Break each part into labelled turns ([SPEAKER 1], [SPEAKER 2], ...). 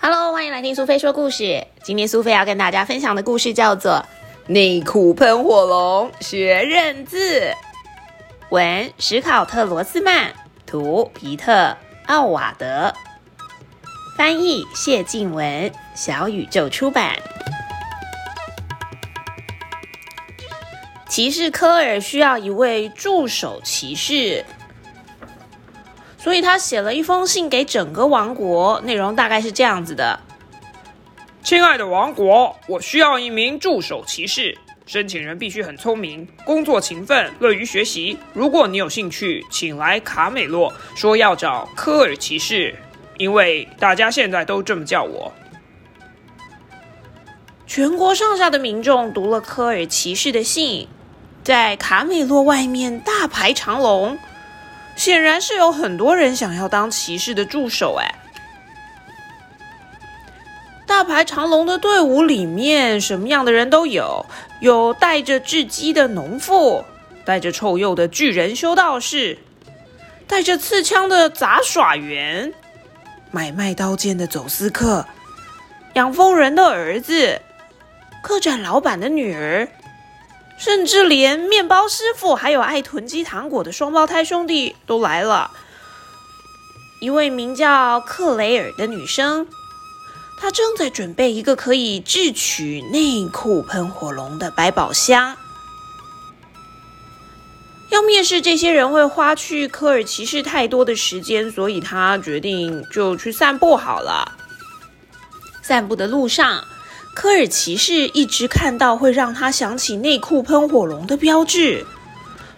[SPEAKER 1] Hello，欢迎来听苏菲说故事。今天苏菲要跟大家分享的故事叫做《内裤喷火龙学认字》，文史考特罗斯曼，图皮特奥瓦德，翻译谢静文，小宇宙出版。骑士科尔需要一位助手骑士。所以他写了一封信给整个王国，内容大概是这样子的：
[SPEAKER 2] 亲爱的王国，我需要一名助手骑士，申请人必须很聪明，工作勤奋，乐于学习。如果你有兴趣，请来卡美洛，说要找科尔骑士，因为大家现在都这么叫我。
[SPEAKER 1] 全国上下的民众读了科尔骑士的信，在卡美洛外面大排长龙。显然是有很多人想要当骑士的助手哎！大排长龙的队伍里面，什么样的人都有：有带着雉鸡的农妇，带着臭鼬的巨人修道士，带着刺枪的杂耍员，买卖刀剑的走私客，养蜂人的儿子，客栈老板的女儿。甚至连面包师傅还有爱囤积糖果的双胞胎兄弟都来了。一位名叫克雷尔的女生，她正在准备一个可以智取内裤喷火龙的百宝箱。要面试这些人会花去科尔骑士太多的时间，所以她决定就去散步好了。散步的路上。科尔骑士一直看到会让他想起内裤喷火龙的标志，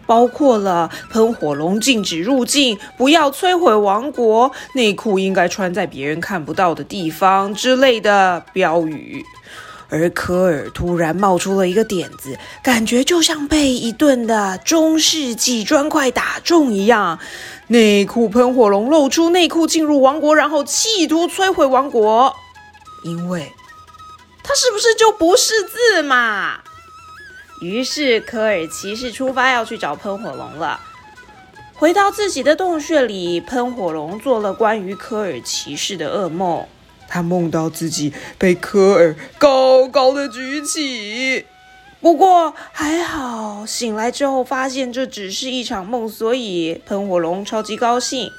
[SPEAKER 1] 包括了喷火龙禁止入境、不要摧毁王国、内裤应该穿在别人看不到的地方之类的标语。而科尔突然冒出了一个点子，感觉就像被一顿的中世纪砖块打中一样。内裤喷火龙露出内裤进入王国，然后企图摧毁王国，因为。他是不是就不是字嘛？于是科尔骑士出发要去找喷火龙了。回到自己的洞穴里，喷火龙做了关于科尔骑士的噩梦。他梦到自己被科尔高高的举起。不过还好，醒来之后发现这只是一场梦，所以喷火龙超级高兴。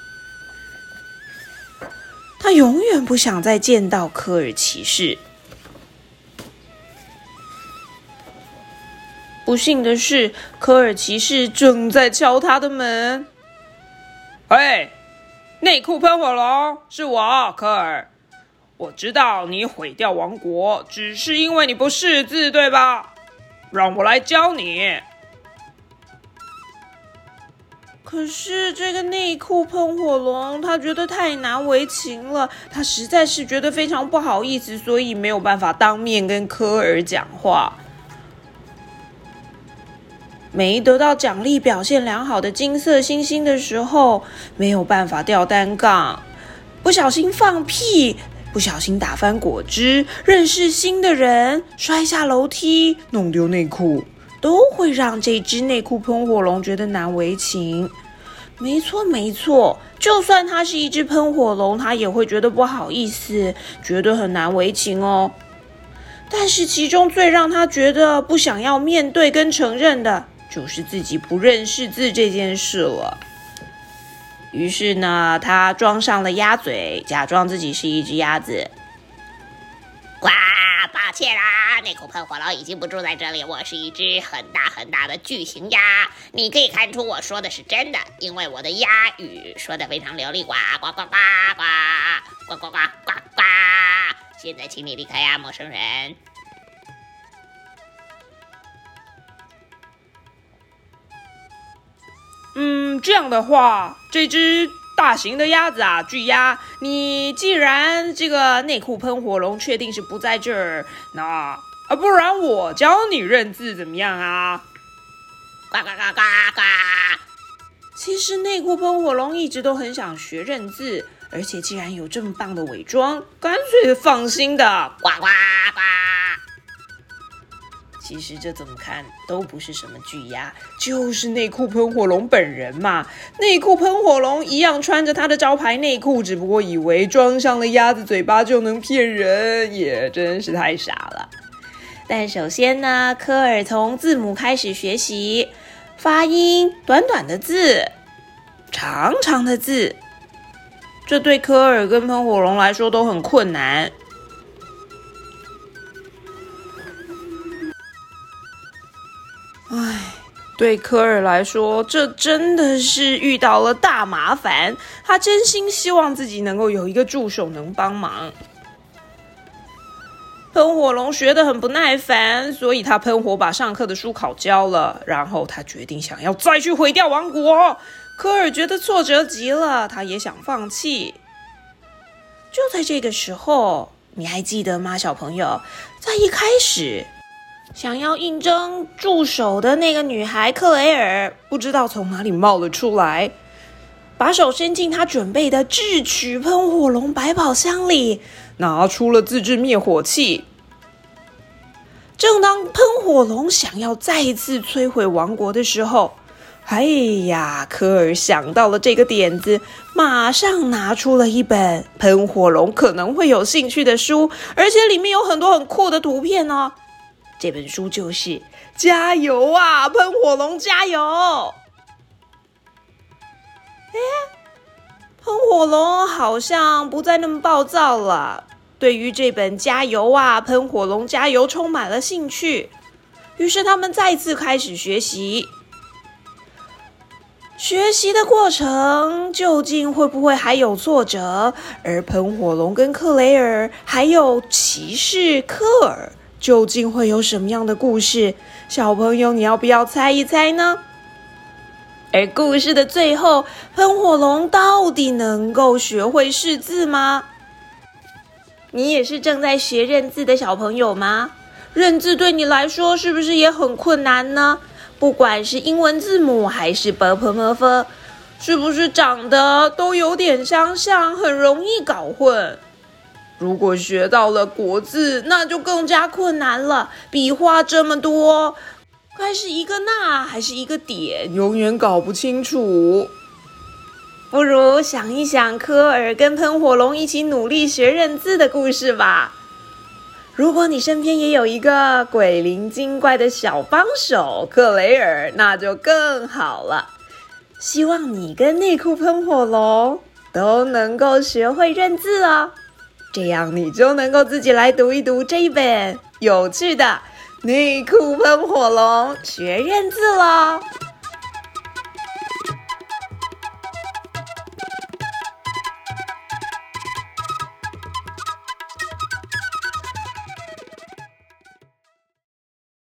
[SPEAKER 1] 他永远不想再见到科尔骑士。不幸的是，科尔骑士正在敲他的门。
[SPEAKER 2] 喂，内裤喷火龙，是我，科尔。我知道你毁掉王国，只是因为你不识字，对吧？让我来教你。
[SPEAKER 1] 可是这个内裤喷火龙，他觉得太难为情了，他实在是觉得非常不好意思，所以没有办法当面跟科尔讲话。没得到奖励表现良好的金色星星的时候，没有办法吊单杠，不小心放屁，不小心打翻果汁，认识新的人，摔下楼梯，弄丢内裤，都会让这只内裤喷火龙觉得难为情。没错，没错，就算它是一只喷火龙，它也会觉得不好意思，觉得很难为情哦。但是其中最让他觉得不想要面对跟承认的。就是自己不认识字这件事了。于是呢，他装上了鸭嘴，假装自己是一只鸭子。
[SPEAKER 3] 哇，抱歉啦，那口喷火龙已经不住在这里。我是一只很大很大的巨型鸭，你可以看出我说的是真的，因为我的鸭语说的非常流利。呱呱呱呱呱呱呱呱呱呱！现在请你离开呀，陌生人。
[SPEAKER 2] 嗯，这样的话，这只大型的鸭子啊，巨鸭，你既然这个内裤喷火龙确定是不在这儿，那啊，不然我教你认字怎么样啊？
[SPEAKER 3] 呱呱呱呱呱！
[SPEAKER 1] 其实内裤喷火龙一直都很想学认字，而且既然有这么棒的伪装，干脆放心的
[SPEAKER 3] 呱呱呱。
[SPEAKER 1] 其实这怎么看都不是什么巨鸭，就是内裤喷火龙本人嘛。内裤喷火龙一样穿着他的招牌内裤，只不过以为装上了鸭子嘴巴就能骗人，也真是太傻了。但首先呢，科尔从字母开始学习，发音短短的字，长长的字，这对科尔跟喷火龙来说都很困难。对科尔来说，这真的是遇到了大麻烦。他真心希望自己能够有一个助手能帮忙。喷火龙学得很不耐烦，所以他喷火把上课的书烤焦了，然后他决定想要再去毁掉王国。科尔觉得挫折极了，他也想放弃。就在这个时候，你还记得吗，小朋友？在一开始。想要应征助手的那个女孩克雷尔，不知道从哪里冒了出来，把手伸进她准备的智取喷火龙百宝箱里，拿出了自制灭火器。正当喷火龙想要再一次摧毁王国的时候，哎呀，科尔想到了这个点子，马上拿出了一本喷火龙可能会有兴趣的书，而且里面有很多很酷的图片哦。这本书就是《加油啊，喷火龙加油》！哎，喷火龙好像不再那么暴躁了。对于这本《加油啊，喷火龙加油》充满了兴趣，于是他们再次开始学习。学习的过程究竟会不会还有挫折？而喷火龙跟克雷尔还有骑士科尔。究竟会有什么样的故事？小朋友，你要不要猜一猜呢？而故事的最后，喷火龙到底能够学会识字吗？你也是正在学认字的小朋友吗？认字对你来说是不是也很困难呢？不管是英文字母还是 b p m f，是不是长得都有点相像，很容易搞混？如果学到了国字，那就更加困难了。笔画这么多，该是一个捺还是一个点，永远搞不清楚。不如想一想科尔跟喷火龙一起努力学认字的故事吧。如果你身边也有一个鬼灵精怪的小帮手克雷尔，那就更好了。希望你跟内裤喷火龙都能够学会认字哦。这样你就能够自己来读一读这一本有趣的《内裤喷火龙学认字》了。